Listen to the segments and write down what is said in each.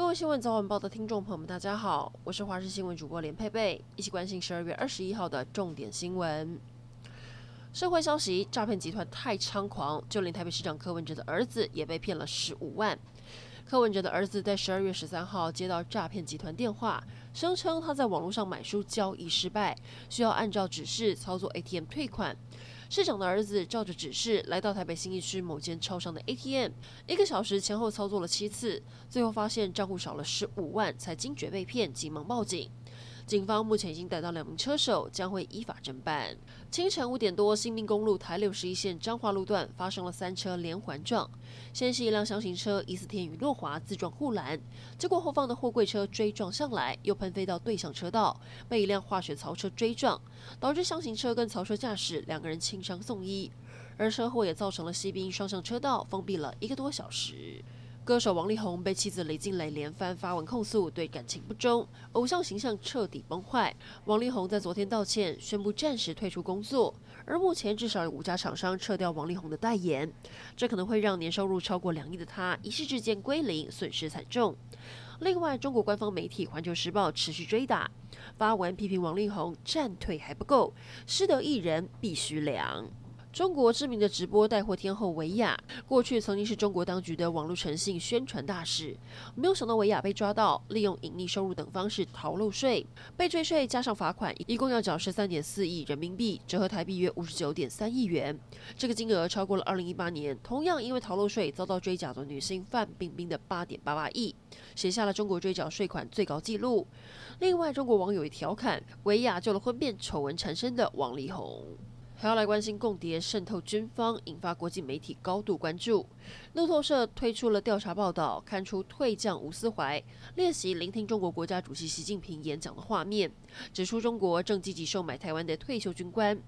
各位新闻早晚报的听众朋友们，大家好，我是华视新闻主播连佩佩，一起关心十二月二十一号的重点新闻。社会消息：诈骗集团太猖狂，就连台北市长柯文哲的儿子也被骗了十五万。柯文哲的儿子在十二月十三号接到诈骗集团电话，声称他在网络上买书交易失败，需要按照指示操作 ATM 退款。市长的儿子照着指示来到台北新义区某间超商的 ATM，一个小时前后操作了七次，最后发现账户少了十五万，才惊觉被骗，急忙报警。警方目前已经逮到两名车手，将会依法侦办。清晨五点多，新滨公路台六十一线彰化路段发生了三车连环撞，先是一辆厢型车疑似天雨路滑自撞护栏，结果后方的货柜车追撞上来，又喷飞到对向车道，被一辆化学槽车追撞，导致厢型车跟槽车驾驶两个人轻伤送医，而车祸也造成了西滨双向车道封闭了一个多小时。歌手王力宏被妻子李静蕾连番发文控诉，对感情不忠，偶像形象彻底崩坏。王力宏在昨天道歉，宣布暂时退出工作。而目前至少有五家厂商撤掉王力宏的代言，这可能会让年收入超过两亿的他一夕之间归零，损失惨重。另外，中国官方媒体《环球时报》持续追打，发文批评王力宏战退还不够，失德艺人必须凉。中国知名的直播带货天后薇娅，过去曾经是中国当局的网络诚信宣传大使。没有想到薇娅被抓到，利用隐匿收入等方式逃漏税，被追税加上罚款，一共要缴十三点四亿人民币，折合台币约五十九点三亿元。这个金额超过了二零一八年同样因为逃漏税遭到追缴的女星范冰冰的八点八八亿，写下了中国追缴税款最高纪录。另外，中国网友也调侃薇娅救了婚变丑闻缠身的王力宏。还要来关心共谍渗透军方，引发国际媒体高度关注。路透社推出了调查报道，刊出退将吴思怀练习聆听中国国家主席习近平演讲的画面，指出中国正积极收买台湾的退休军官。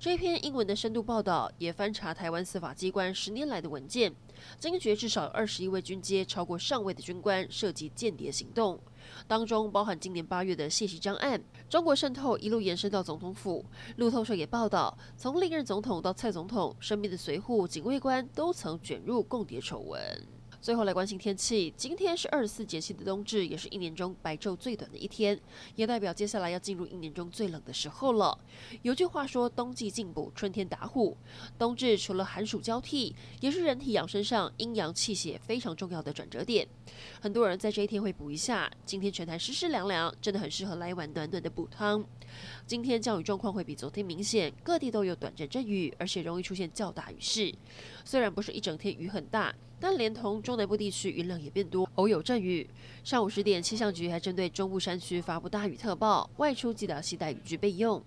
这篇英文的深度报道也翻查台湾司法机关十年来的文件，惊觉至少有二十一位军阶超过上尉的军官涉及间谍行动，当中包含今年八月的谢锡章案。中国渗透一路延伸到总统府。路透社也报道，从历任总统到蔡总统身边的随扈、警卫官都曾卷入共谍丑闻。最后来关心天气，今天是二十四节气的冬至，也是一年中白昼最短的一天，也代表接下来要进入一年中最冷的时候了。有句话说，冬季进补，春天打虎。冬至除了寒暑交替，也是人体养生上阴阳气血非常重要的转折点。很多人在这一天会补一下。今天全台湿湿凉凉，真的很适合来一碗暖暖的补汤。今天降雨状况会比昨天明显，各地都有短暂阵雨，而且容易出现较大雨势。虽然不是一整天雨很大。但连同中南部地区云量也变多，偶有阵雨。上午十点，气象局还针对中部山区发布大雨特报，外出记得携带雨具备用。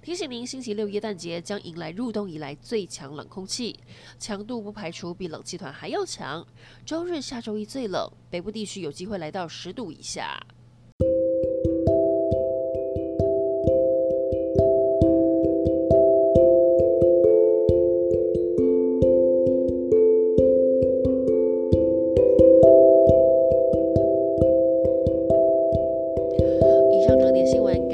提醒您，星期六耶诞节将迎来入冬以来最强冷空气，强度不排除比冷气团还要强。周日下周一最冷，北部地区有机会来到十度以下。新闻。